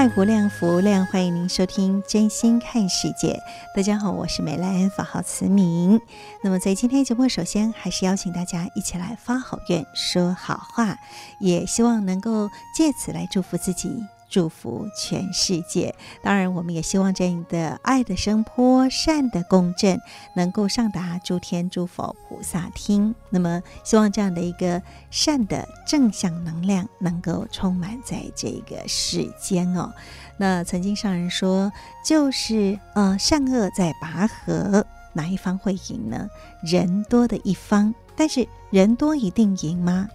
爱无量，福无量，欢迎您收听《真心看世界》。大家好，我是美兰，法号慈明。那么在今天节目，首先还是邀请大家一起来发好愿、说好话，也希望能够借此来祝福自己。祝福全世界。当然，我们也希望这样的爱的声波、善的共振，能够上达诸天诸佛菩萨听。那么，希望这样的一个善的正向能量，能够充满在这个世间哦。那曾经上人说，就是呃，善恶在拔河，哪一方会赢呢？人多的一方，但是人多一定赢吗？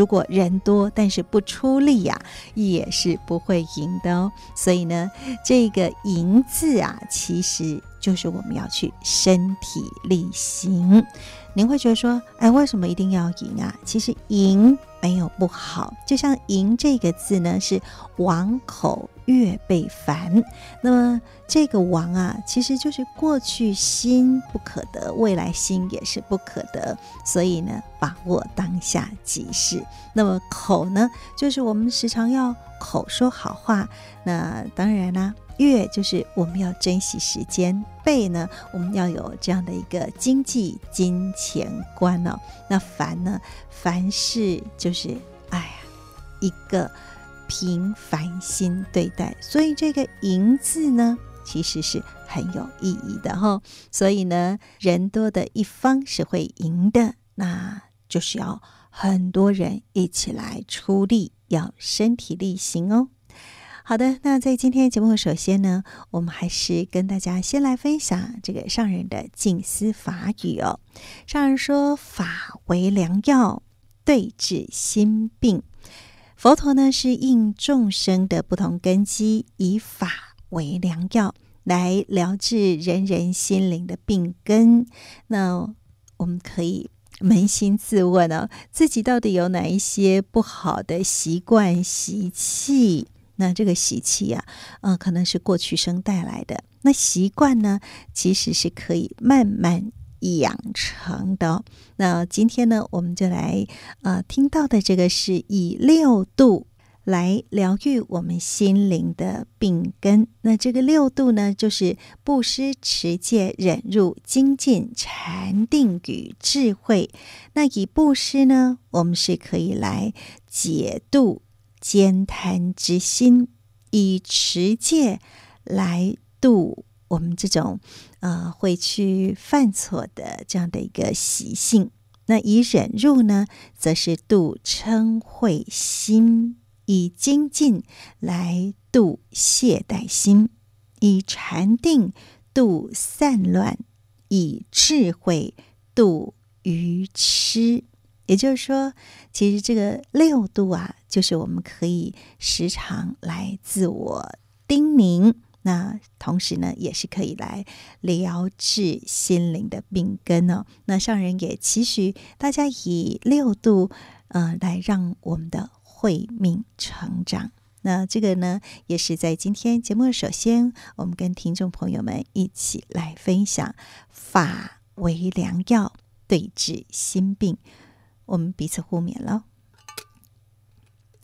如果人多，但是不出力呀、啊，也是不会赢的哦。所以呢，这个“赢”字啊，其实就是我们要去身体力行。您会觉得说，哎，为什么一定要赢啊？其实赢没有不好，就像“赢”这个字呢，是王口月被烦。那么这个王啊，其实就是过去心不可得，未来心也是不可得。所以呢，把握当下即是。那么口呢，就是我们时常要口说好话。那当然啦。月就是我们要珍惜时间，倍呢，我们要有这样的一个经济金钱观哦。那烦呢，凡事就是哎呀，一个平凡心对待。所以这个“赢”字呢，其实是很有意义的哈、所以呢，人多的一方是会赢的，那就是要很多人一起来出力，要身体力行哦。好的，那在今天节目，首先呢，我们还是跟大家先来分享这个上人的静思法语哦。上人说：“法为良药，对治心病。佛陀呢是应众生的不同根基，以法为良药来疗治人人心灵的病根。那我们可以扪心自问哦，自己到底有哪一些不好的习惯习气？”那这个习气呀，嗯、呃，可能是过去生带来的。那习惯呢，其实是可以慢慢养成的。那今天呢，我们就来呃听到的这个是以六度来疗愈我们心灵的病根。那这个六度呢，就是布施、持戒、忍辱、精进、禅定与智慧。那以布施呢，我们是可以来解度。慳贪之心，以持戒来度我们这种呃会去犯错的这样的一个习性。那以忍辱呢，则是度嗔恚心；以精进来度懈怠心；以禅定度散乱；以智慧度愚痴。也就是说，其实这个六度啊，就是我们可以时常来自我叮咛，那同时呢，也是可以来疗治心灵的病根哦。那上人也期许大家以六度，呃，来让我们的慧命成长。那这个呢，也是在今天节目，首先我们跟听众朋友们一起来分享：法为良药，对治心病。我们彼此互勉喽。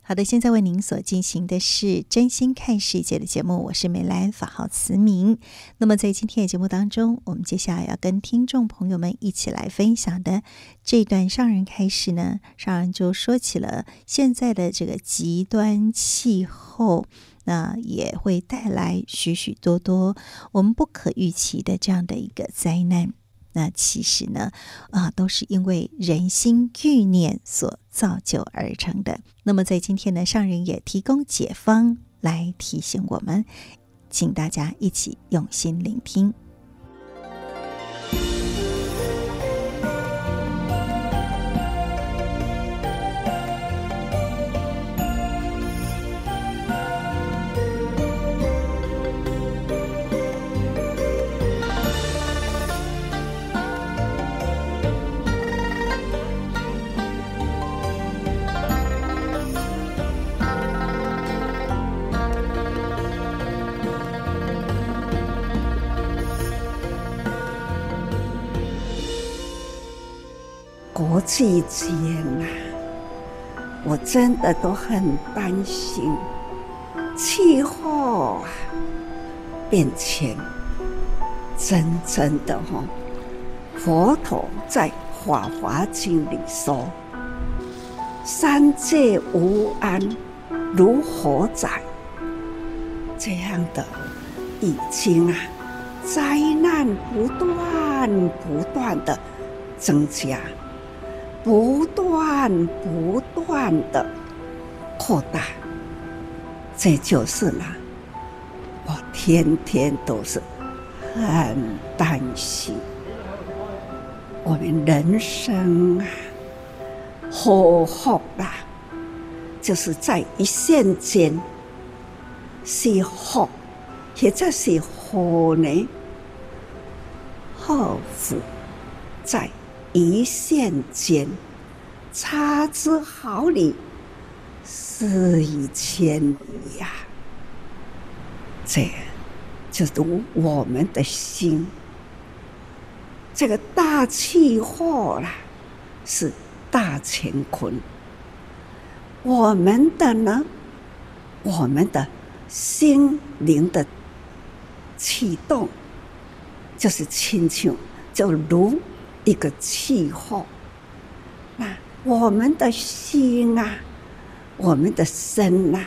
好的，现在为您所进行的是真心看世界的节目，我是美兰，法号慈明。那么在今天的节目当中，我们接下来要跟听众朋友们一起来分享的这段上人开始呢，上人就说起了现在的这个极端气候，那也会带来许许多多我们不可预期的这样的一个灾难。那其实呢，啊，都是因为人心欲念所造就而成的。那么在今天呢，上人也提供解方来提醒我们，请大家一起用心聆听。国际间啊，我真的都很担心气候啊变迁。真正的哈，佛陀在《法华经》里说：“三界无安，如火灾。”这样的已经啊，灾难不断不断的增加。不断不断的扩大，这就是呢，我天天都是很担心，我们人生啊，祸福啊，就是在一瞬间，是福，或者是祸呢？祸福在。一线间，差之毫厘，失以千里呀！这就如我们的心，这个大气候啦，是大乾坤。我们的呢，我们的心灵的启动，就是亲像，就如。一个气候，那我们的心啊，我们的身呐、啊，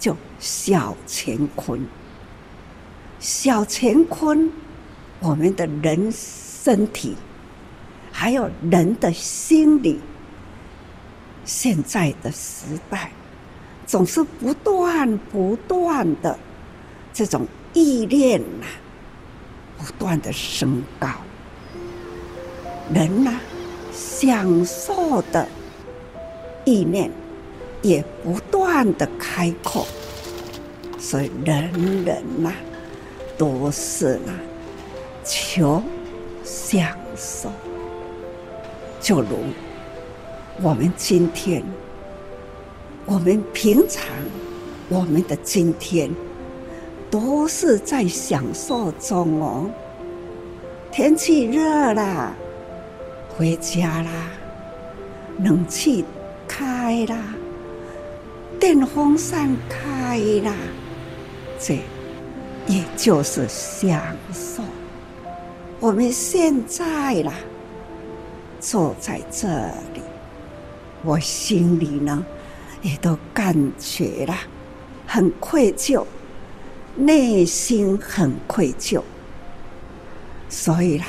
就小乾坤。小乾坤，我们的人身体，还有人的心理。现在的时代，总是不断不断的这种意念呐、不断的升高。人呐、啊，享受的意念也不断的开阔，所以人人呐、啊，都是呢求享受。就如我们今天，我们平常，我们的今天，都是在享受中哦。天气热了。回家啦，冷气开啦，电风扇开啦，这也就是享受。我们现在啦，坐在这里，我心里呢，也都感觉啦，很愧疚，内心很愧疚，所以啦。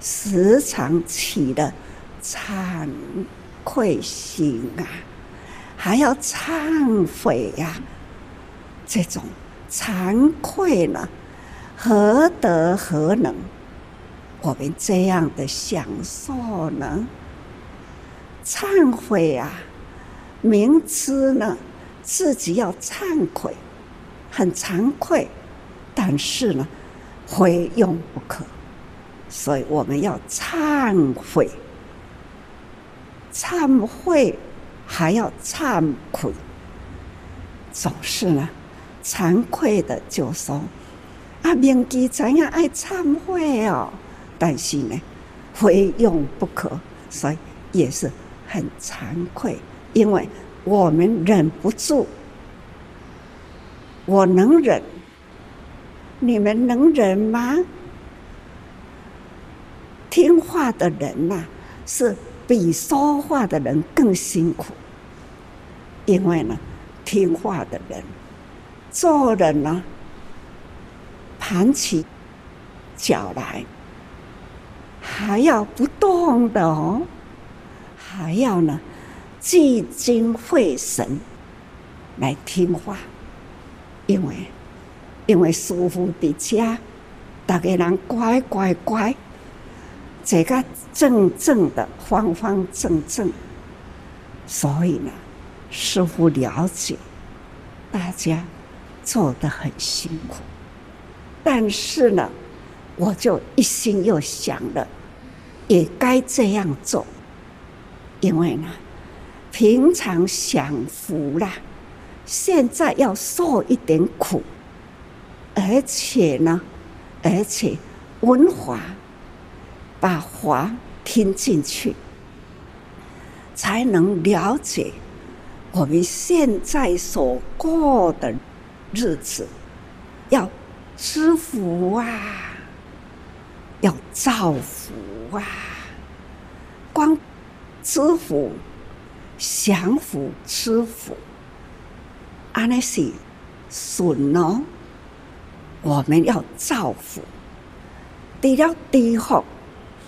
时常起了惭愧心啊，还要忏悔呀、这种惭愧呢，何德何能？我们这样的享受呢？忏悔啊，明知呢自己要忏悔，很惭愧，但是呢，非用不可。所以我们要忏悔，忏悔还要忏悔，总是呢，惭愧的就说：“啊，明知怎样爱忏悔哦，但是呢，非用不可，所以也是很惭愧，因为我们忍不住，我能忍，你们能忍吗？听话的人呐、是比说话的人更辛苦，因为呢，听话的人做人呢，盘起脚来，还要不动的哦，还要呢，聚精会神来听话，因为因为师父的家，大家人乖乖乖。这个正正的方方正正，所以呢，师父了解大家做得很辛苦，但是呢，我就一心又想了，也该这样做，因为呢，平常享福啦，现在要受一点苦，而且呢，而且文化。把话听进去，才能了解我们现在所过的日子，要知福啊，要造福啊。光知福、享福、知福，安那是顺哦。我们要造福，除了地福。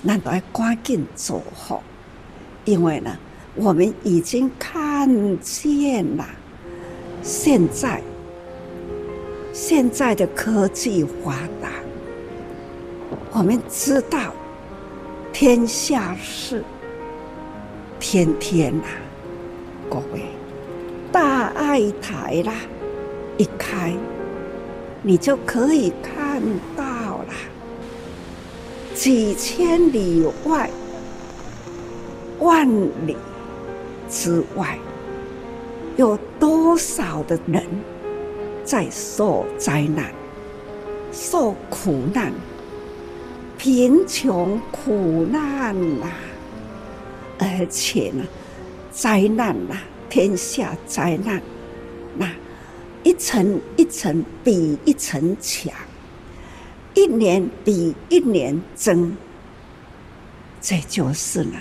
那都要赶紧做好，因为呢，我们已经看见了，现在现在的科技发达，我们知道天下事，天天呐，各位，大爱台啦，一开，你就可以看到。几千里外，万里之外，有多少的人在受灾难、受苦难、贫穷苦难呐、啊？而且呢，灾难呐、啊，天下灾难，那一层一层比一层强。一年比一年增，这就是呢，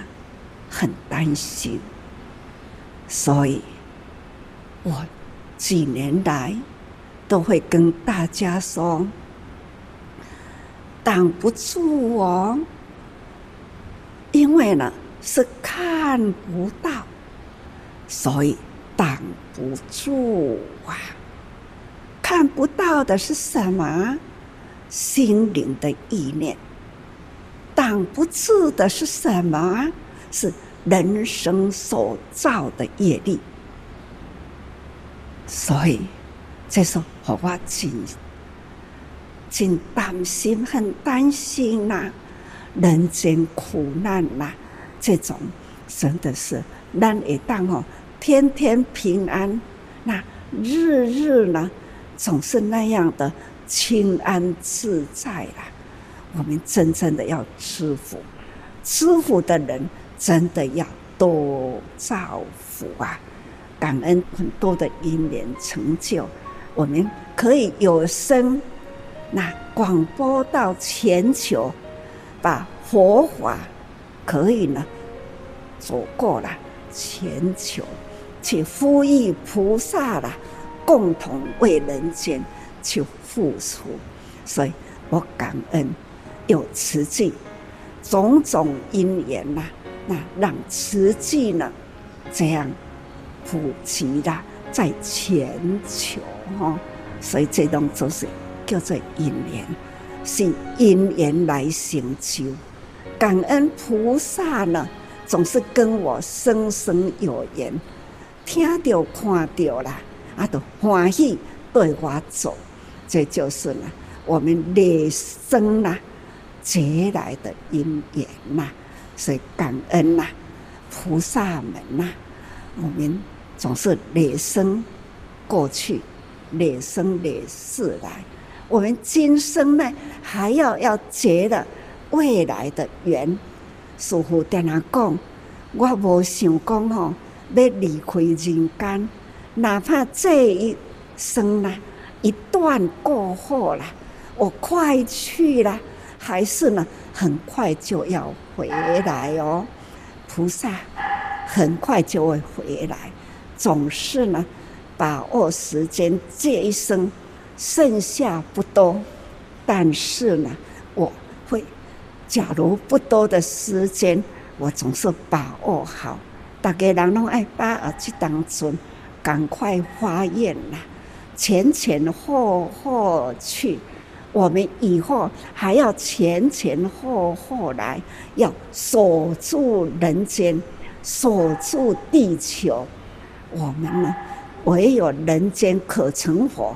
很担心。所以，我几年来都会跟大家说，挡不住哦，因为呢是看不到，所以挡不住啊。看不到的是什么？心灵的意念，挡不住的是什么？是人生所造的业力。所以，这时候我真真担心，很担心呐、人间苦难呐、啊，这种真的是难以当哦，天天平安，那日日呢，总是那样的。清安自在啦，我们真正的要知福，知福的人真的要多造福啊！感恩很多的因缘成就，我们可以有声，那广播到全球，把佛法可以呢走过了全球，去呼吁菩萨啦，共同为人间去。付出，所以我感恩有慈济种种因缘呐，那让慈济呢这样普及了在全球哈，所以这种就是叫做因缘，是因缘来成就。感恩菩萨呢，总是跟我生生有缘，听到看到啦，啊，都欢喜对我走。这就是呢，我们累生呐结来的因缘呐，所以感恩呐，菩萨们呐，我们总是累生过去，累生累世来，我们今生呢还要要结的未来的缘。师父跟他讲，我无想讲吼，要离开人间，哪怕这一生呢，一段过后了，我快去了，还是呢，很快就要回来哦。菩萨很快就会回来，总是呢，把握时间，这一生剩下不多，但是呢，我会，假如不多的时间，我总是把握好。大家人拢爱把握这当中，赶快发愿啦，前前后后去，我们以后还要前前后后来，要守住人间，守住地球。我们呢，唯有人间可成佛，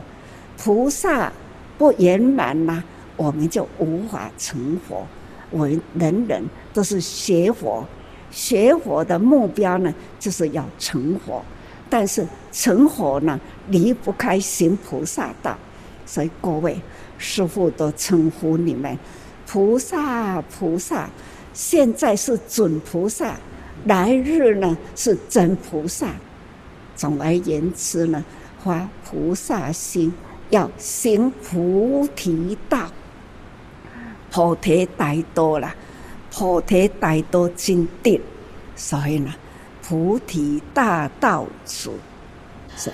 菩萨不圆满呢，我们就无法成佛。我们人人都是学佛。学佛的目标呢，就是要成佛，但是成佛呢，离不开行菩萨道，所以各位师父都称呼你们菩萨菩萨，现在是准菩萨，来日呢是真菩萨。总而言之呢，发菩萨心，要行菩提道，菩提大道了。菩提大道真谛，所以呢，菩提大道主是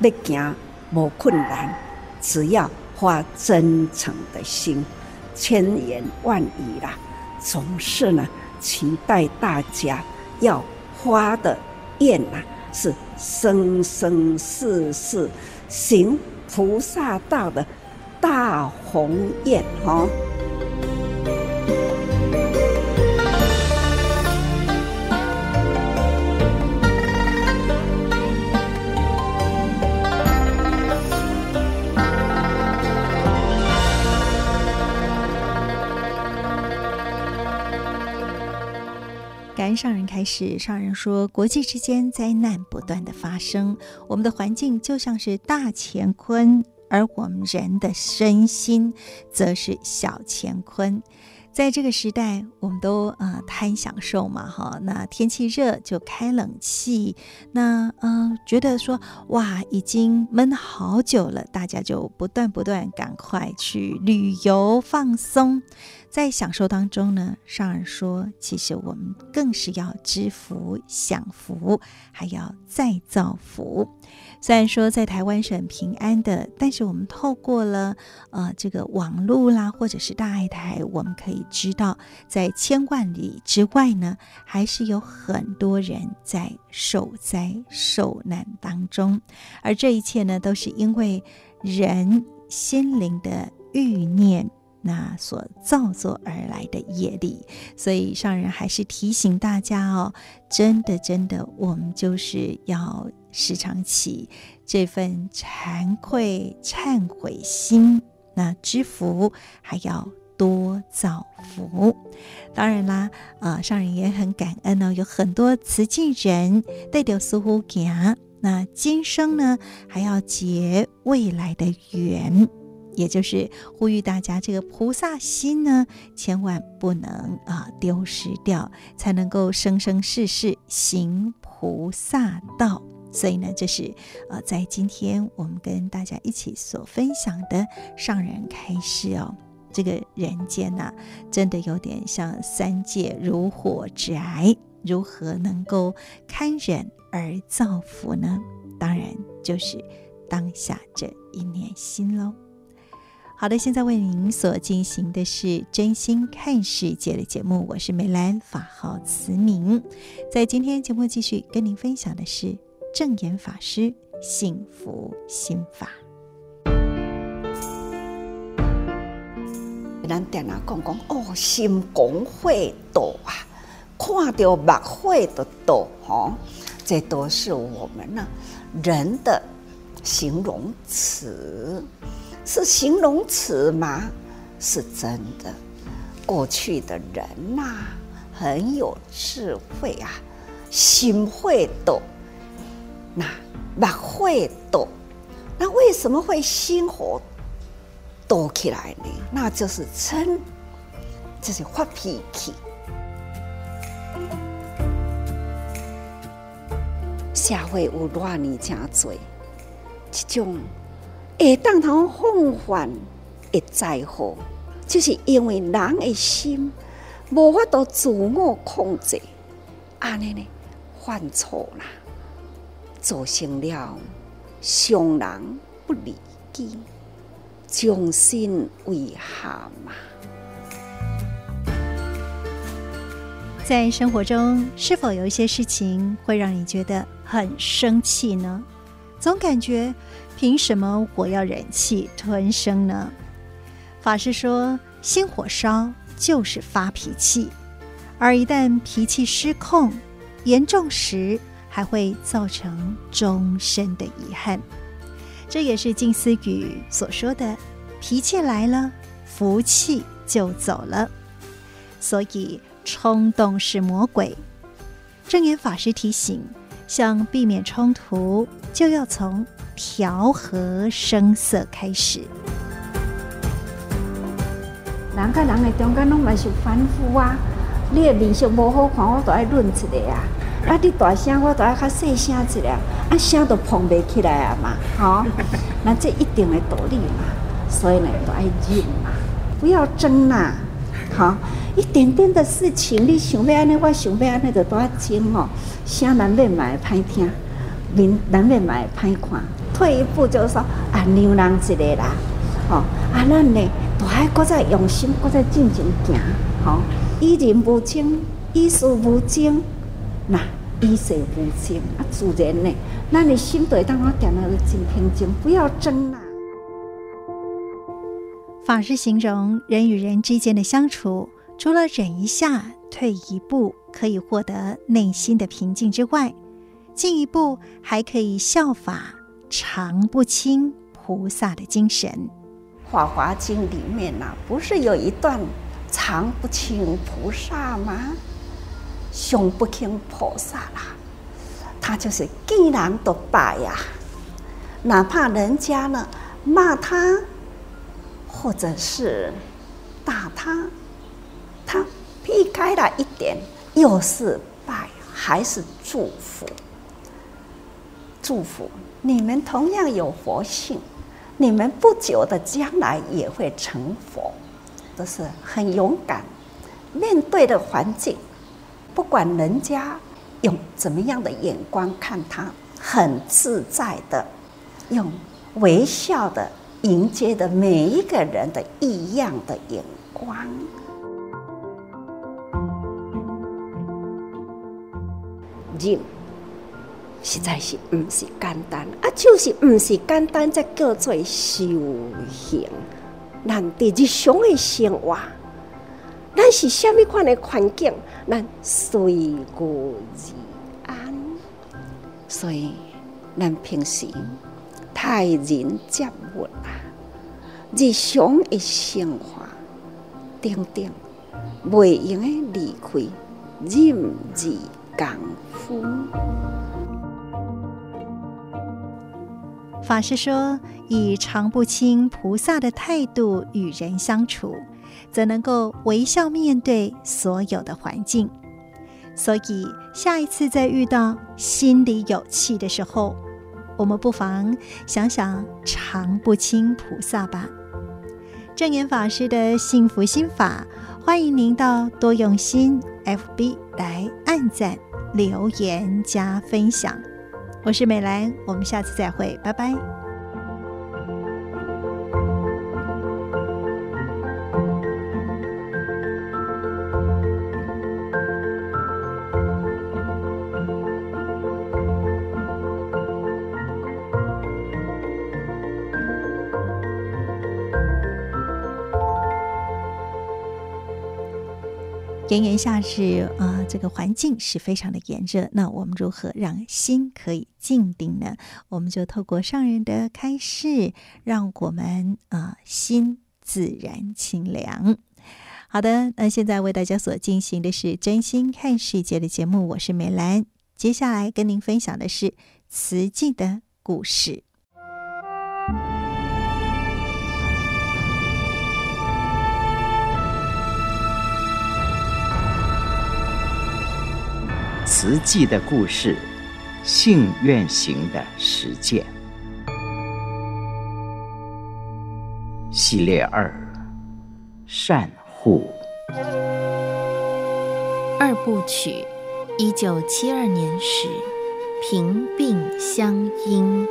要行无困难，只要发真诚的心，千言万语啦，总是呢期待大家要发的愿呐，是生生世世行菩萨道的大宏愿上人开始，上人说：国际之间灾难不断的发生，我们的环境就像是大乾坤，而我们人的身心则是小乾坤。在这个时代，我们都呃贪享受嘛，哈，那天气热就开冷气，那嗯、觉得说哇已经闷好久了，大家就不断不断赶快去旅游放松。在享受当中呢，上人说，其实我们更是要知福、享福，还要再造福。虽然说在台湾是很平安的，但是我们透过了呃这个网络啦，或者是大爱台，我们可以知道，在千万里之外呢，还是有很多人在受灾受难当中，而这一切呢，都是因为人心灵的欲念。那所造作而来的业力，所以上人还是提醒大家哦，真的真的，我们就是要时常起这份惭愧忏悔心，那知福还要多造福。当然啦，啊、上人也很感恩呢、哦，有很多慈济人带着似乎行，那今生呢还要结未来的缘。也就是呼吁大家，这个菩萨心呢，千万不能啊丢失掉，才能够生生世世行菩萨道。所以呢，这是呃，在今天我们跟大家一起所分享的上人开示哦。这个人间呐、真的有点像三界如火宅，如何能够堪忍而造福呢？当然就是当下这一念心喽。好的，现在为您所进行的是真心看世界的节目，我是梅兰，法号慈明。在今天节目继续跟您分享的是证严法师幸福心法。咱电脑讲讲哦，心广会道啊，看到目会的道，哈，这都是我们呢人的形容词。是形容词吗？是真的。过去的人呐、啊，很有智慧啊，心会道，那目会道，那为什么会心火道起来呢？那就是嗔，就是发脾气。社会有乱呢真多，这种会当通防范的灾祸，就是因为人的心无法度自我控制，安尼呢犯错啦，造成了伤人不利己，将心为寒嘛。在生活中，是否有一些事情会让你觉得很生气呢？总感觉凭什么我要忍气吞声呢？法师说，心火烧就是发脾气，而一旦脾气失控，严重时还会造成终身的遗憾。这也是静思语所说的：“脾气来了，福气就走了。”所以。冲动是魔鬼。证严法师提醒：想避免冲突，就要从调和声色开始。人跟人的中间拢嘛是反复啊！你的面色无好看，我都爱润一下啊！啊，你大声，我都爱较细声一下，啊，声都碰袂起来啊嘛！吼，那这一定的道理嘛，所以呢，都爱忍嘛，不要争啦、啊，好。一点点的事情，你想要安尼，我想要安尼，就多争哦。声难免嘛会歹听，面难免嘛会歹看。退一步就是说，啊，让人一个啦，吼，啊，咱呢，都还搁再用心，搁再进前行，吼，以人无争，以事无争，那以事无争，啊，自然呢，咱的心对当我点了真平静，不要争啦。法师形容人与人之间的相处。除了忍一下、退一步可以获得内心的平静之外，进一步还可以效法常不轻菩萨的精神。《法华经》里面呐、啊，不是有一段常不轻菩萨吗？常不轻菩萨啦，他就是见人都拜呀，哪怕人家呢骂他，或者是打他。他避开了一点，又是拜，还是祝福？祝福你们同样有佛性，你们不久的将来也会成佛，都是很勇敢。面对的环境，不管人家用怎么样的眼光看他，很自在的，用微笑的迎接的每一个人的异样的眼光。忍实在是不是简单啊，就是不是简单，才叫做修行。咱伫日常的生活，咱是虾米款的环境，咱随遇而安。所以，咱平时待人接物啊，日常的生活，等等，袂用的离开忍字。功夫。法师说：“以常不清菩萨的态度与人相处，则能够微笑面对所有的环境。所以，下一次再遇到心里有气的时候，我们不妨想想常不轻菩萨吧。”证严法师的幸福心法，欢迎您到多用心 FB 来按赞。留言加分享，我是美兰，我们下次再会，拜拜。炎炎夏日，啊、这个环境是非常的炎热。那我们如何让心可以静定呢？我们就透过上人的开示，让我们啊、心自然清凉。好的，那现在为大家所进行的是真心看世界的节目，我是美兰。接下来跟您分享的是慈济的故事。慈济的故事，信愿行的实践。系列二：善护。二部曲，一九七二年始，平病相因，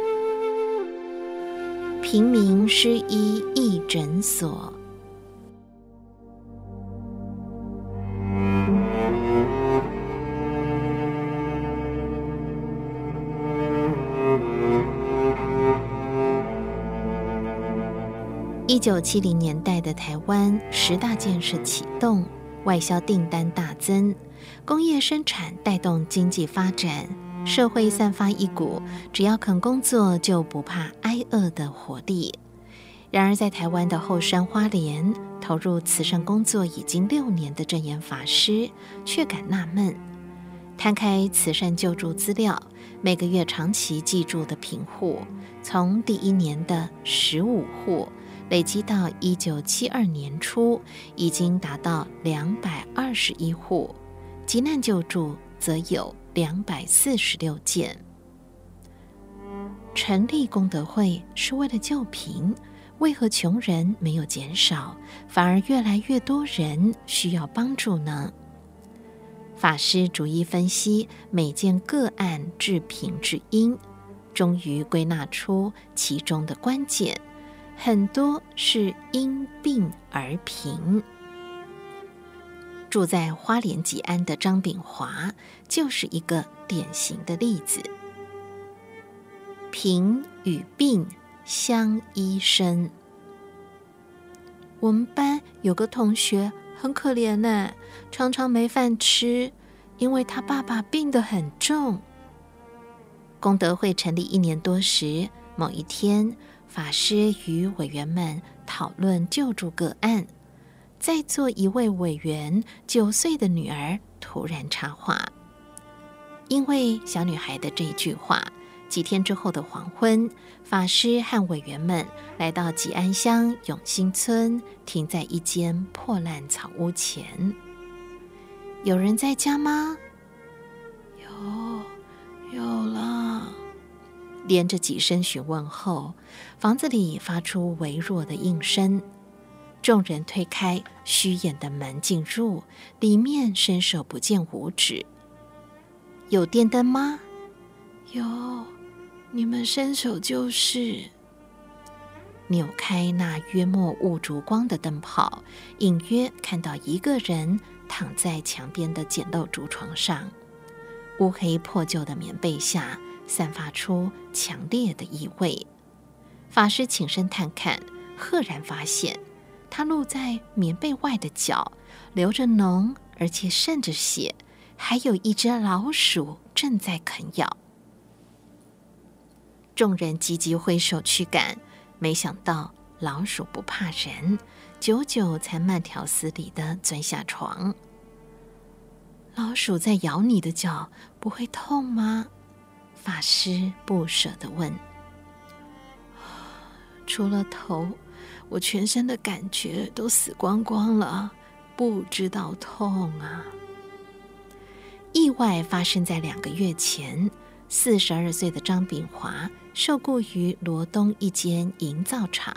平民失医义诊所。一九七零年代的台湾，十大建设启动，外销订单大增，工业生产带动经济发展，社会散发一股只要肯工作就不怕挨饿的活力。然而，在台湾的后山花莲，投入慈善工作已经六年的证严法师却感纳闷：摊开慈善救助资料，每个月长期记住的贫户，从第一年的十五户。累积到一九七二年初，已经达到两百二十一户，急难救助则有两百四十六件。成立功德会是为了救贫，为何穷人没有减少，反而越来越多人需要帮助呢？法师逐一分析每件个案致贫之因，终于归纳出其中的关键。很多是因病而贫。住在花莲吉安的张炳华就是一个典型的例子。贫与病相依生。我们班有个同学很可怜呢，常常没饭吃，因为他爸爸病得很重。功德会成立一年多时，某一天。法师与委员们讨论救助个案，在座一位委员九岁的女儿突然插话，因为小女孩的这句话，几天之后的黄昏，法师和委员们来到吉安乡永兴村，停在一间破烂草屋前。有人在家吗？有，有了。连着几声询问后，房子里发出微弱的应声。众人推开虚掩的门进入，里面伸手不见五指。有电灯吗？有，你们伸手就是。扭开那约莫雾烛光的灯泡，隐约看到一个人躺在墙边的简陋竹床上，乌黑破旧的棉被下。散发出强烈的异味，法师起身探看，赫然发现他露在棉被外的脚流着脓，而且渗着血，还有一只老鼠正在啃咬。众人急急挥手驱赶，没想到老鼠不怕人，久久才慢条斯理的钻下床。老鼠在咬你的脚，不会痛吗？法师不舍地问：“除了头，我全身的感觉都死光光了，不知道痛啊。”意外发生在两个月前。四十二岁的张炳华受雇于罗东一间营造厂。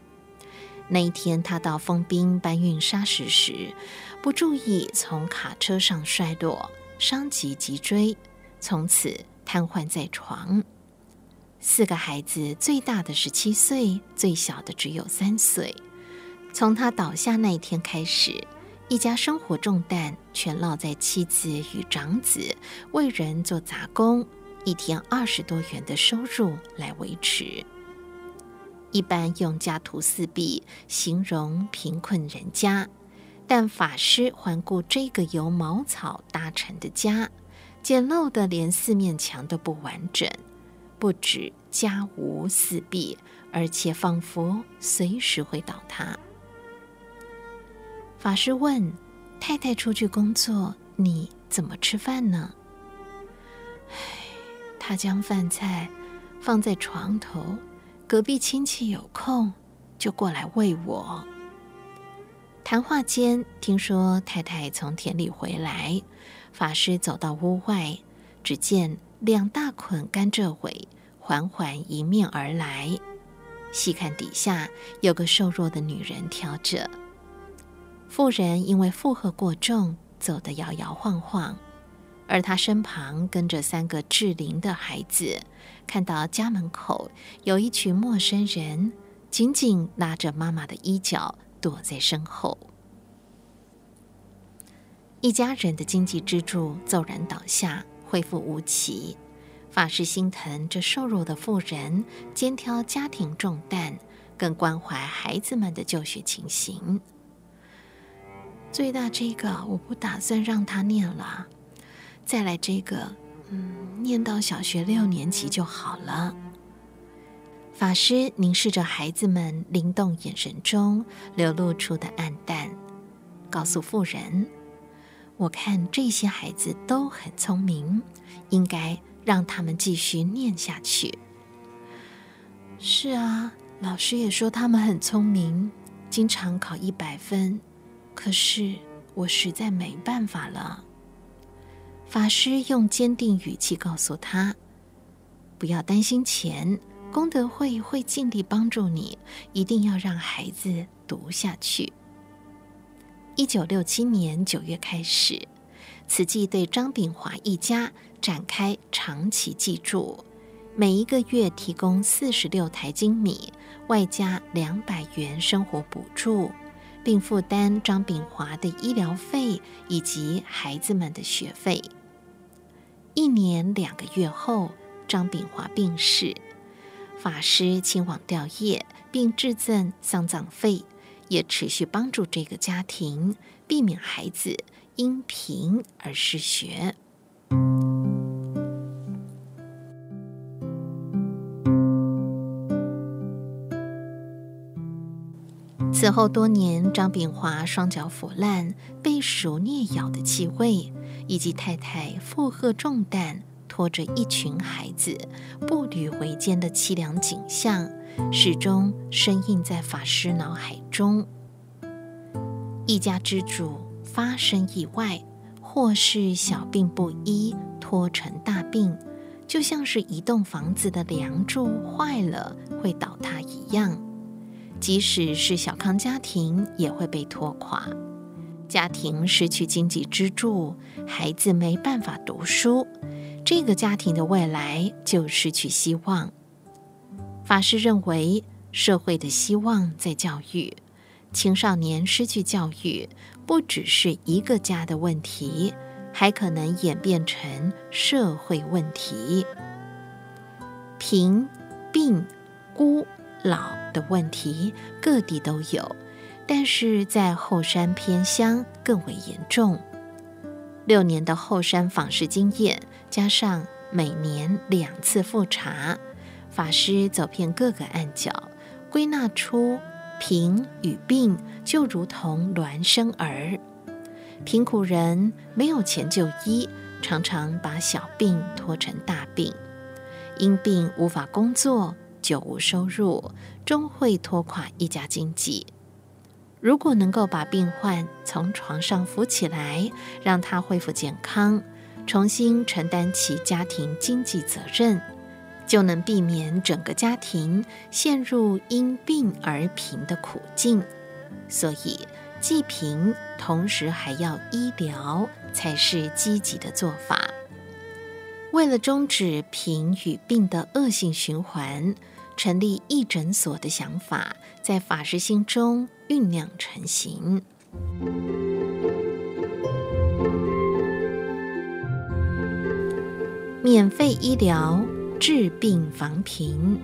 那一天，他到丰滨搬运砂石时，不注意从卡车上摔落，伤及脊椎，从此。瘫痪在床，四个孩子，最大的十七岁，最小的只有三岁。从他倒下那一天开始，一家生活重担全落在妻子与长子为人做杂工，一天二十多元的收入来维持。一般用家徒四壁形容贫困人家，但法师环顾这个由茅草搭成的家。简陋的连四面墙都不完整，不止家无四壁，而且仿佛随时会倒塌。法师问：“太太出去工作，你怎么吃饭呢？”唉，他将饭菜放在床头，隔壁亲戚有空就过来喂我。谈话间，听说太太从田里回来。法师走到屋外，只见两大捆甘蔗尾缓缓迎面而来。细看底下有个瘦弱的女人挑着。妇人因为负荷过重，走得摇摇晃晃，而她身旁跟着三个稚龄的孩子。看到家门口有一群陌生人，紧紧拉着妈妈的衣角，躲在身后。一家人的经济支柱骤然倒下，恢复无期。法师心疼这瘦弱的妇人，肩挑家庭重担，更关怀孩子们的就学情形。最大这个我不打算让他念了，再来这个，嗯，念到小学六年级就好了。法师凝视着孩子们灵动眼神中流露出的暗淡，告诉妇人：“我看这些孩子都很聪明，应该。”让他们继续念下去。是啊，老师也说他们很聪明，经常考一百分。可是我实在没办法了。法师用坚定语气告诉他：“不要担心钱，功德会会尽力帮助你，一定要让孩子读下去。”一九六七年九月开始，慈济对张炳华一家。展开长期寄住，每一个月提供四十六台精米，外加两百元生活补助，并负担张炳华的医疗费以及孩子们的学费。一年两个月后，张炳华病逝，法师亲往吊唁，并致赠丧葬费，也持续帮助这个家庭，避免孩子因贫而失学。此后多年，张炳华双脚腐烂、被鼠啮咬的气味，以及太太负荷重担、拖着一群孩子步履维艰的凄凉景象，始终深印在法师脑海中。一家之主发生意外，或是小病不医拖成大病，就像是一栋房子的梁柱坏了会倒塌一样。即使是小康家庭，也会被拖垮。家庭失去经济支柱，孩子没办法读书，这个家庭的未来就失去希望。法师认为，社会的希望在教育，青少年失去教育，不只是一个家的问题，还可能演变成社会问题。贫、病、孤。老的问题各地都有，但是在后山偏乡更为严重。六年的后山访视经验，加上每年两次复查，法师走遍各个暗角，归纳出贫与病就如同孪生儿。贫苦人没有钱就医，常常把小病拖成大病，因病无法工作。久无收入，终会拖垮一家经济。如果能够把病患从床上扶起来，让他恢复健康，重新承担起家庭经济责任，就能避免整个家庭陷入因病而贫的苦境。所以，济贫同时还要医疗，才是积极的做法。为了终止贫与病的恶性循环。成立义诊所的想法，在法师心中酝酿成型。免费医疗，治病防贫。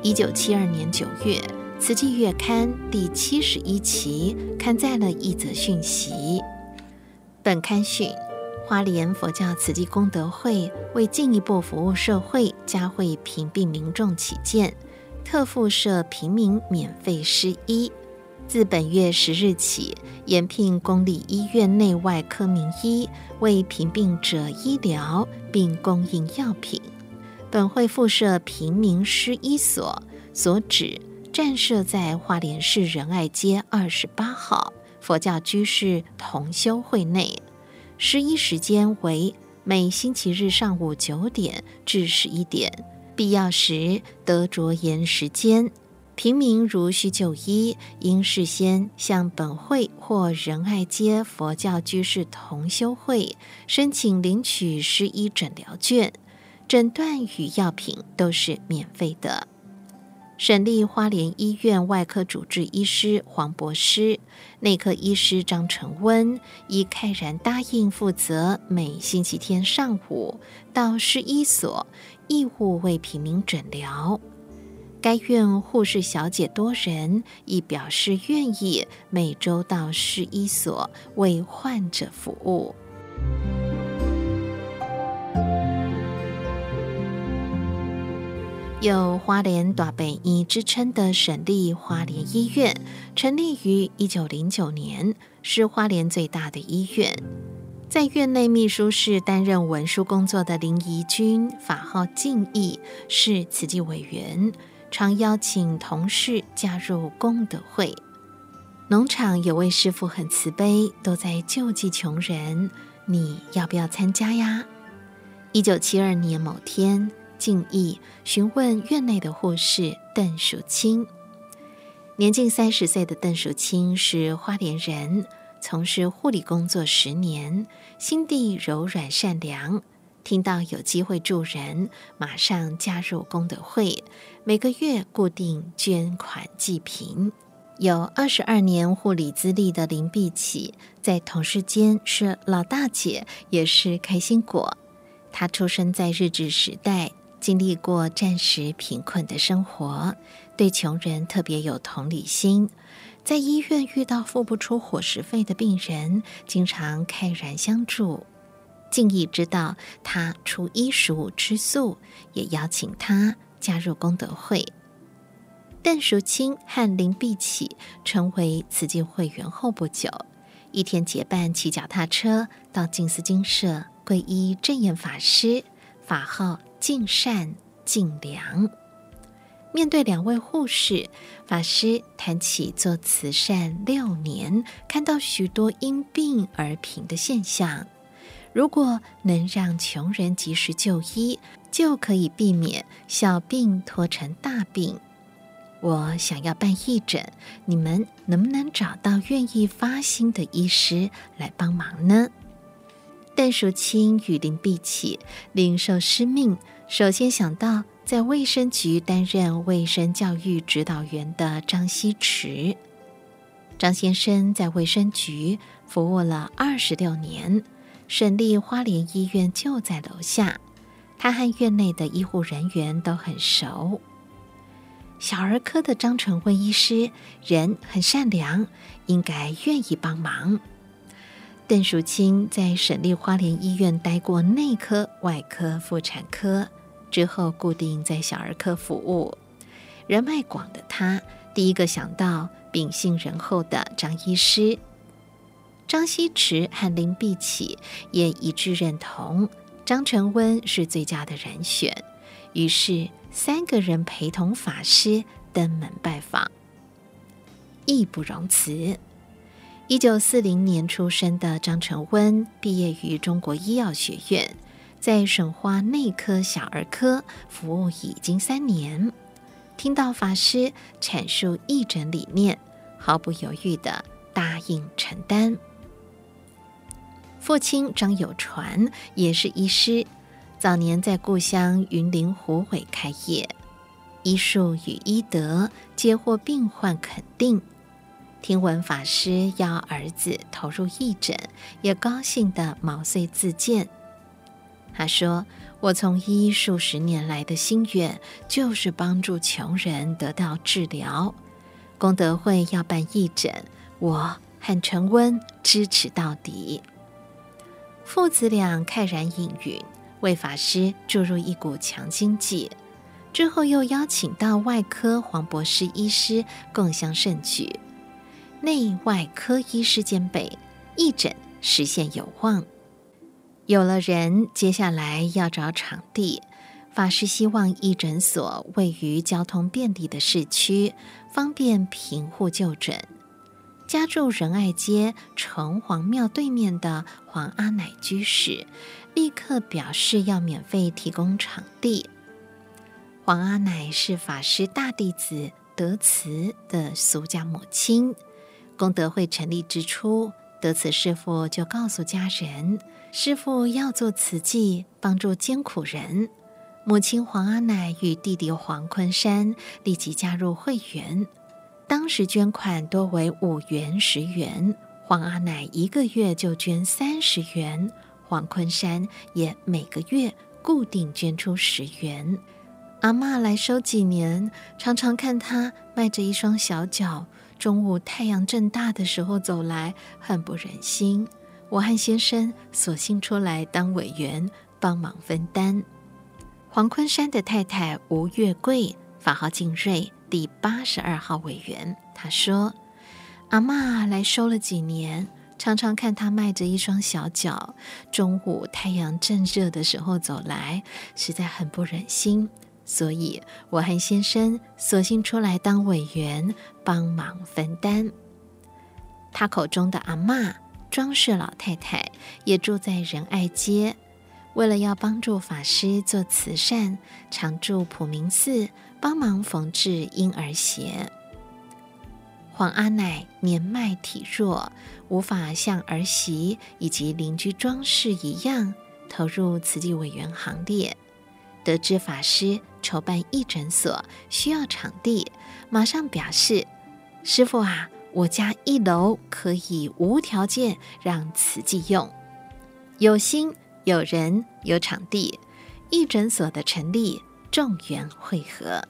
一九七二年九月，《慈济月刊》第七十一期刊载了一则讯息。本刊讯。花莲佛教慈济功德会为进一步服务社会、加惠贫病民众起见，特附设平民免费施医。自本月十日起，延聘公立医院内外科名医为贫病者医疗，并供应药品。本会附设平民施医所，所址暂设在花莲市仁爱街二十八号。佛教居士同修会内，施医时间为每星期日上午九点至十一点，必要时得着延时间。平民如需就医，应事先向本会或仁爱街佛教居士同修会申请领取施医诊疗券，诊断与药品都是免费的。省立花莲医院外科主治医师黄博师、内科医师张成温已慨然答应负责每星期天上午到施医所义务为平民诊疗。该院护士小姐多人亦表示愿意每周到市医所为患者服务。有“花莲大病医”之称的省立花莲医院，成立于一九零九年，是花莲最大的医院。在院内秘书室担任文书工作的林怡君，法号静义，是慈济委员。常邀请同事加入功德会。农场有位师傅很慈悲，都在救济穷人。你要不要参加呀？一九七二年某天，静义询问院内的护士邓淑清。年近三十岁的邓淑清是花莲人，从事护理工作十年，心地柔软善良。听到有机会助人，马上加入功德会，每个月固定捐款济贫。有二十二年护理资历的林碧琪，在同事间是老大姐，也是开心果。她出生在日治时代，经历过战时贫困的生活，对穷人特别有同理心。在医院遇到付不出伙食费的病人，经常慨然相助。静义知道他出衣食吃素，也邀请他加入功德会。邓淑清和林碧起成为慈济会员后不久，一天结伴骑脚踏车到静思精舍皈依证严法师，法号净善净良。面对两位护士，法师谈起做慈善六年，看到许多因病而贫的现象。如果能让穷人及时就医，就可以避免小病拖成大病。我想要办义诊，你们能不能找到愿意发心的医师来帮忙呢？邓淑清与林碧起领受师命，首先想到在卫生局担任卫生教育指导员的张希池。张先生在卫生局服务了二十六年。省立花莲医院就在楼下，他和院内的医护人员都很熟。小儿科的张成温医师人很善良，应该愿意帮忙。邓淑清在省立花莲医院待过内科、外科、妇产科，之后固定在小儿科服务。人脉广的他，第一个想到秉性仁厚的张医师。张希池和林碧起也一致认同张成温是最佳的人选，于是三个人陪同法师登门拜访。义不容辞。一九四零年出生的张成温毕业于中国医药学院，在省花内科小儿科服务已经三年。听到法师阐述义诊理念，毫不犹豫地答应承担。父亲张有传也是医师，早年在故乡云林虎尾开业，医术与医德皆获病患肯定。听闻法师要儿子投入义诊，也高兴地毛遂自荐。他说：“我从医数十年来的心愿，就是帮助穷人得到治疗。功德会要办义诊，我和成温支持到底。”父子俩慨然应允，为法师注入一股强心剂。之后又邀请到外科黄博士医师共襄盛举，内外科医师兼备，义诊实现有望。有了人，接下来要找场地。法师希望义诊所位于交通便利的市区，方便贫户就诊。家住仁爱街城隍庙对面的黄阿奶居士，立刻表示要免费提供场地。黄阿奶是法师大弟子德慈的俗家母亲。功德会成立之初，德慈师父就告诉家人，师父要做慈济，帮助艰苦人。母亲黄阿奶与弟弟黄坤山立即加入会员。当时捐款多为五元、十元，黄阿奶一个月就捐三十元，黄坤山也每个月固定捐出十元。阿嬷来收几年，常常看他迈着一双小脚，中午太阳正大的时候走来，很不忍心。我和先生索性出来当委员，帮忙分担。黄坤山的太太吴月桂，法号静瑞。第八十二号委员，他说：“阿嬷来收了几年，常常看她迈着一双小脚，中午太阳正热的时候走来，实在很不忍心。所以我和先生索性出来当委员，帮忙分担。他口中的阿嬷，庄氏老太太，也住在仁爱街。为了要帮助法师做慈善，常住普明寺。”帮忙缝制婴儿鞋。黄阿奶年迈体弱，无法像儿媳以及邻居庄氏一样投入慈济委员行列。得知法师筹办义诊所需要场地，马上表示：“师傅啊，我家一楼可以无条件让慈济用。有心、有人、有场地，义诊所的成立，众缘会合。”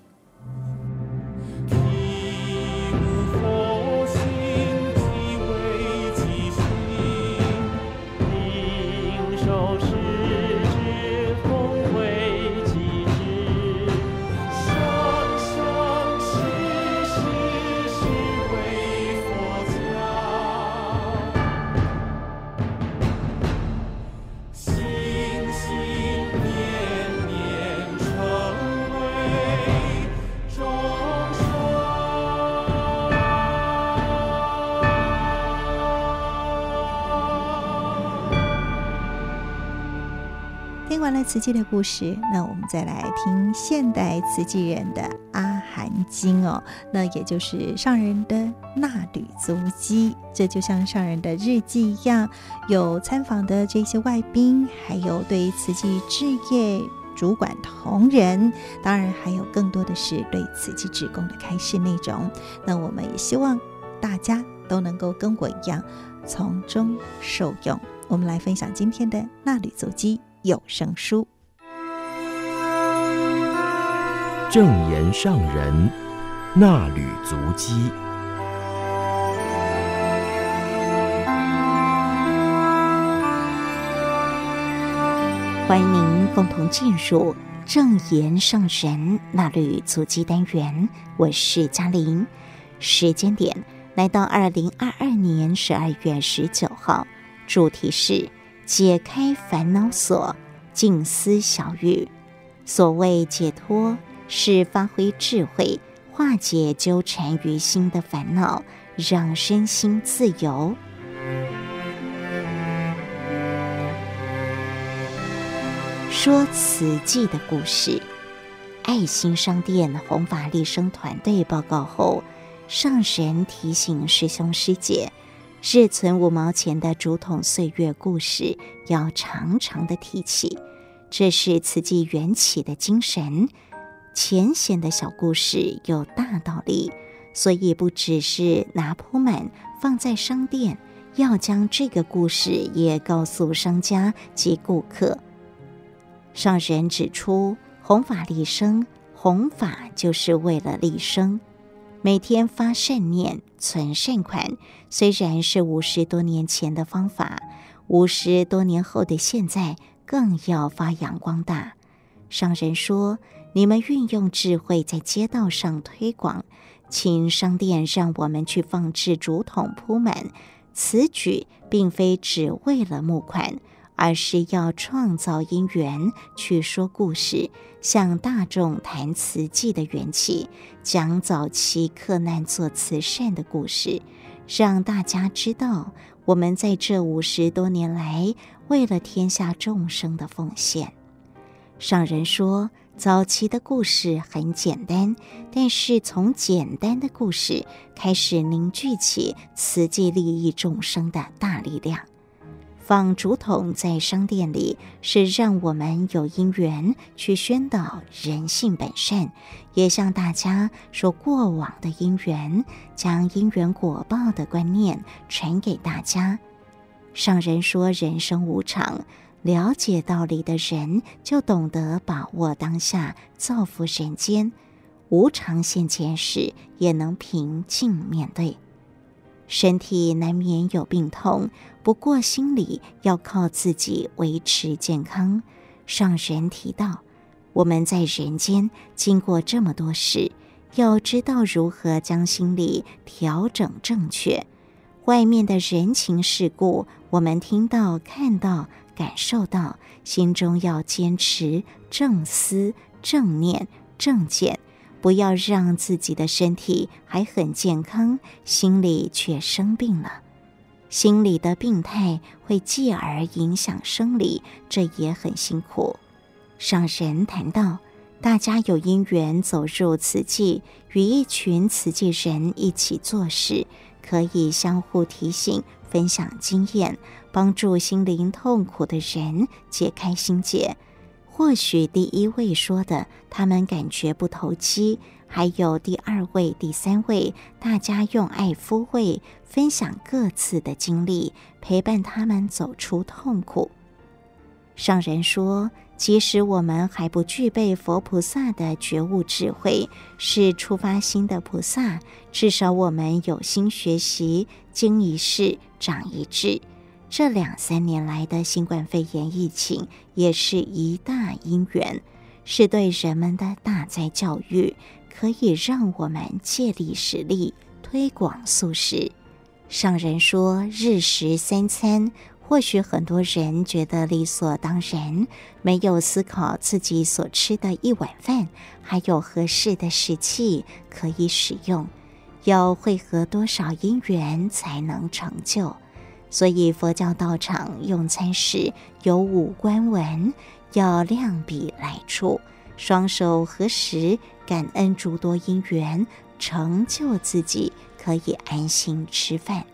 完了慈济的故事，那我们再来听现代慈济人的《阿含经》哦，那也就是上人的纳履足迹。这就像上人的日记一样，有参访的这些外宾，还有对慈济置业主管同仁，当然还有更多的是对慈济职工的开示内容。那我们也希望大家都能够跟我一样从中受用。我们来分享今天的纳履足迹。有声书，正言上人那履足迹。欢迎您共同进入正言上人那履足迹单元，我是嘉玲。时间点来到二零二二年十二月十九号，主题是。解开烦恼锁，静思小语。所谓解脱，是发挥智慧，化解纠缠于心的烦恼，让身心自由。说慈济的故事，爱心商店弘法利生团队报告后，上神提醒师兄师姐。日存五毛钱的竹筒岁月故事，要常常的提起，这是慈济缘起的精神。浅显的小故事有大道理，所以不只是拿铺满放在商店，要将这个故事也告诉商家及顾客。上人指出，弘法利生，弘法就是为了利生。每天发善念，存善款，虽然是五十多年前的方法，五十多年后的现在更要发扬光大。商人说：“你们运用智慧在街道上推广，请商店让我们去放置竹筒铺满。此举并非只为了募款。”而是要创造因缘，去说故事，向大众谈慈济的缘起，讲早期克难做慈善的故事，让大家知道我们在这五十多年来为了天下众生的奉献。上人说，早期的故事很简单，但是从简单的故事开始凝聚起慈济利益众生的大力量。放竹筒在商店里，是让我们有因缘去宣导人性本善，也向大家说过往的因缘，将因缘果报的观念传给大家。上人说，人生无常。了解道理的人，就懂得把握当下，造福人间。无常现前时，也能平静面对。身体难免有病痛，不过心里要靠自己维持健康。上人提到，我们在人间经过这么多事，要知道如何将心理调整正确。外面的人情世故，我们听到、看到。感受到，心中要坚持正思、正念、正见，不要让自己的身体还很健康，心里却生病了。心理的病态会继而影响生理，这也很辛苦。上人谈到，大家有因缘走入慈济，与一群慈济人一起做事，可以相互提醒。分享经验，帮助心灵痛苦的人解开心结。或许第一位说的，他们感觉不投机；还有第二位、第三位，大家用爱抚慰，分享各自的经历，陪伴他们走出痛苦。上人说，即使我们还不具备佛菩萨的觉悟智慧，是初发心的菩萨，至少我们有心学习，经一事长一智。这两三年来的新冠肺炎疫情，也是一大因缘，是对人们的大灾教育，可以让我们借力使力，推广素食。上人说，日食三餐。或许很多人觉得理所当然，没有思考自己所吃的一碗饭还有合适的食器可以使用，要汇合多少因缘才能成就。所以佛教道场用餐时有五观文，要量比来处，双手合十，感恩诸多因缘，成就自己可以安心吃饭。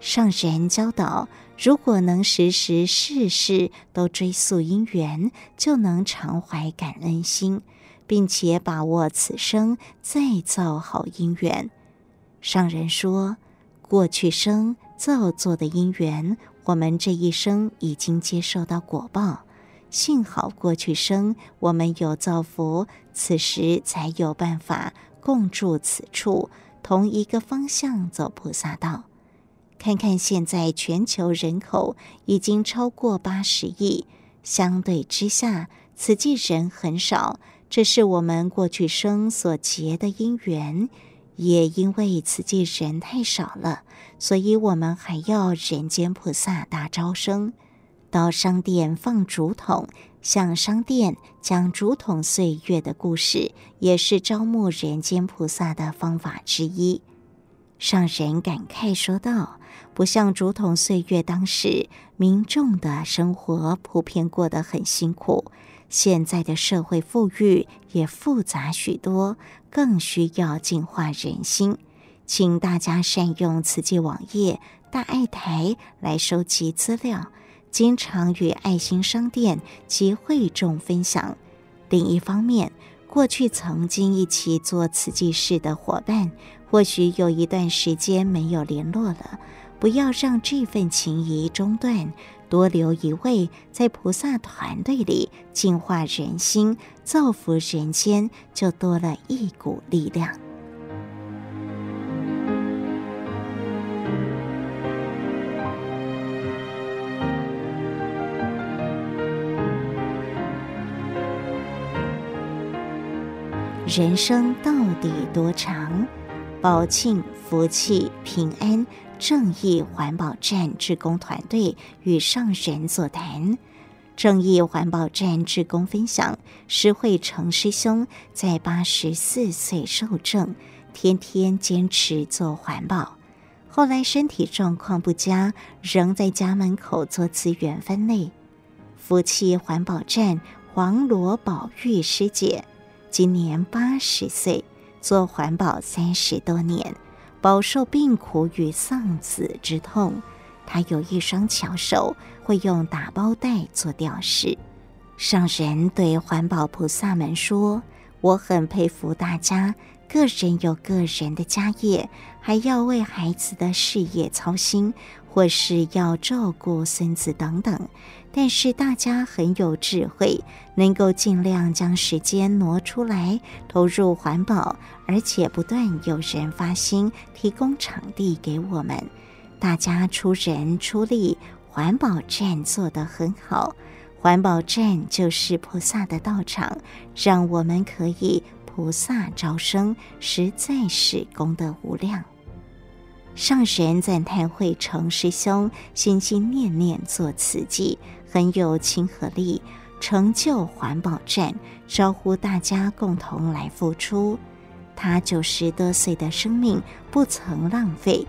上人教导，如果能时时事事都追溯因缘，就能常怀感恩心，并且把握此生再造好因缘。上人说，过去生造作的因缘，我们这一生已经接受到果报。幸好过去生我们有造福，此时才有办法共住此处，同一个方向走菩萨道。看看现在全球人口已经超过八十亿，相对之下，慈济人很少，这是我们过去生所结的因缘。也因为慈济人太少了，所以我们还要人间菩萨大招生，到商店放竹筒，向商店讲竹筒岁月的故事，也是招募人间菩萨的方法之一。上人感慨说道：“不像竹筒岁月，当时民众的生活普遍过得很辛苦。现在的社会富裕也复杂许多，更需要净化人心。请大家善用慈济网页大爱台来收集资料，经常与爱心商店及会众分享。另一方面，过去曾经一起做慈济事的伙伴。”或许有一段时间没有联络了，不要让这份情谊中断，多留一位在菩萨团队里净化人心、造福人间，就多了一股力量。人生到底多长？保庆福气平安正义环保站志工团队与上人座谈，正义环保站志工分享：施惠成师兄在八十四岁寿正，天天坚持做环保。后来身体状况不佳，仍在家门口做资源分类。福气环保站黄罗宝玉师姐，今年八十岁，做环保三十多年，饱受病苦与丧子之痛。他有一双巧手，会用打包袋做吊饰。上人对环保菩萨们说：“我很佩服大家。”个人有个人的家业，还要为孩子的事业操心，或是要照顾孙子等等。但是大家很有智慧，能够尽量将时间挪出来投入环保，而且不断有人发心提供场地给我们，大家出人出力，环保站做得很好。环保站就是菩萨的道场，让我们可以。菩萨招生，实在是功德无量。上神赞叹慧成师兄心心念念做慈济，很有亲和力，成就环保站，招呼大家共同来付出。他九十多岁的生命不曾浪费，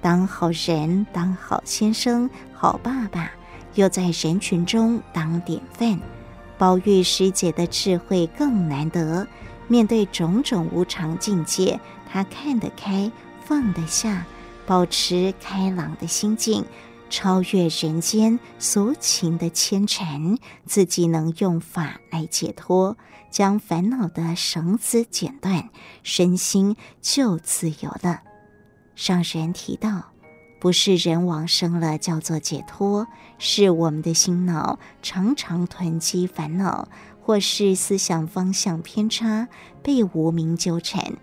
当好人，当好先生，好爸爸，又在人群中当典范。宝玉师姐的智慧更难得。面对种种无常境界，他看得开，放得下，保持开朗的心境，超越人间俗情的牵缠，自己能用法来解脱，将烦恼的绳子剪断，身心就自由了。上人提到，不是人往生了叫做解脱，是我们的心脑常常囤积烦恼。或是思想方向偏差，被无明纠缠。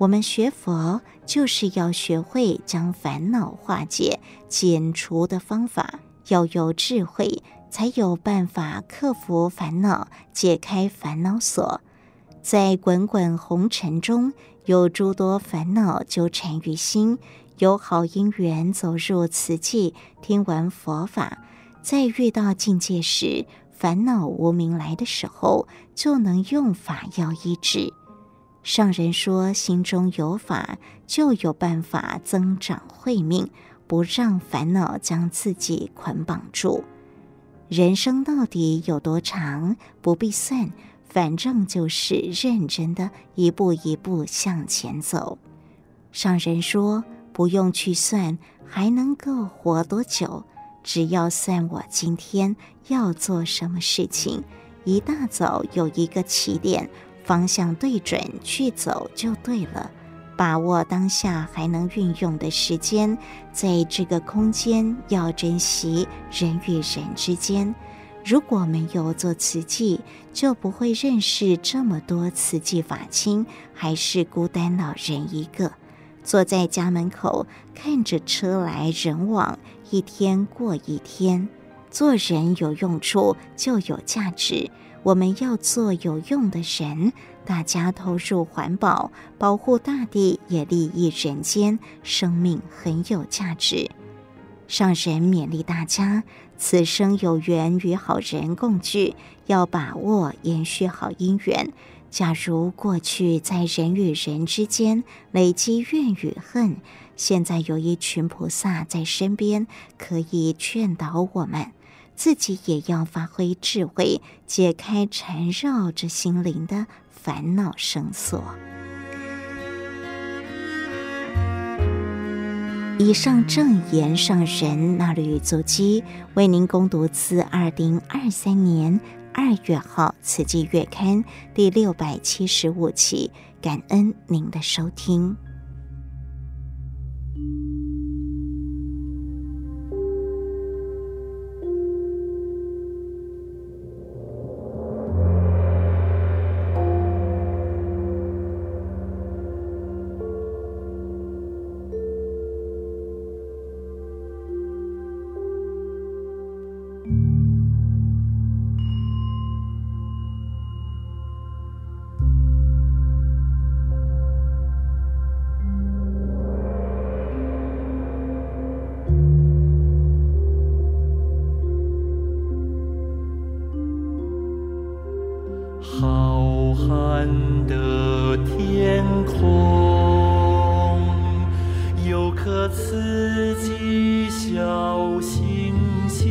我们学佛就是要学会将烦恼化解、解除的方法，要有智慧，才有办法克服烦恼，解开烦恼锁。在滚滚红尘中，有诸多烦恼纠缠于心，有好因缘走入此际，听闻佛法，在遇到境界时，烦恼无明来的时候，就能用法药医治。上人说：“心中有法，就有办法增长慧命，不让烦恼将自己捆绑住。人生到底有多长？不必算，反正就是认真的一步一步向前走。”上人说：“不用去算，还能够活多久？”只要算我今天要做什么事情，一大早有一个起点，方向对准去走就对了。把握当下还能运用的时间，在这个空间要珍惜人与人之间。如果没有做慈济，就不会认识这么多慈济法亲，还是孤单老人一个。坐在家门口，看着车来人往，一天过一天。做人有用处就有价值，我们要做有用的人。大家投入环保，保护大地，也利益人间，生命很有价值。上人勉励大家，此生有缘与好人共聚，要把握延续好姻缘。假如过去在人与人之间累积怨与恨，现在有一群菩萨在身边，可以劝导我们，自己也要发挥智慧，解开缠绕着心灵的烦恼绳索。以上正言上人那履足迹，为您攻读自二零二三年。二月号《慈济月刊》第六百七十五期，感恩您的收听。浩瀚的天空，有颗刺激小星星，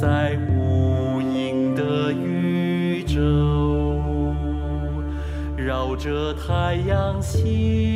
在无垠的宇宙，绕着太阳星。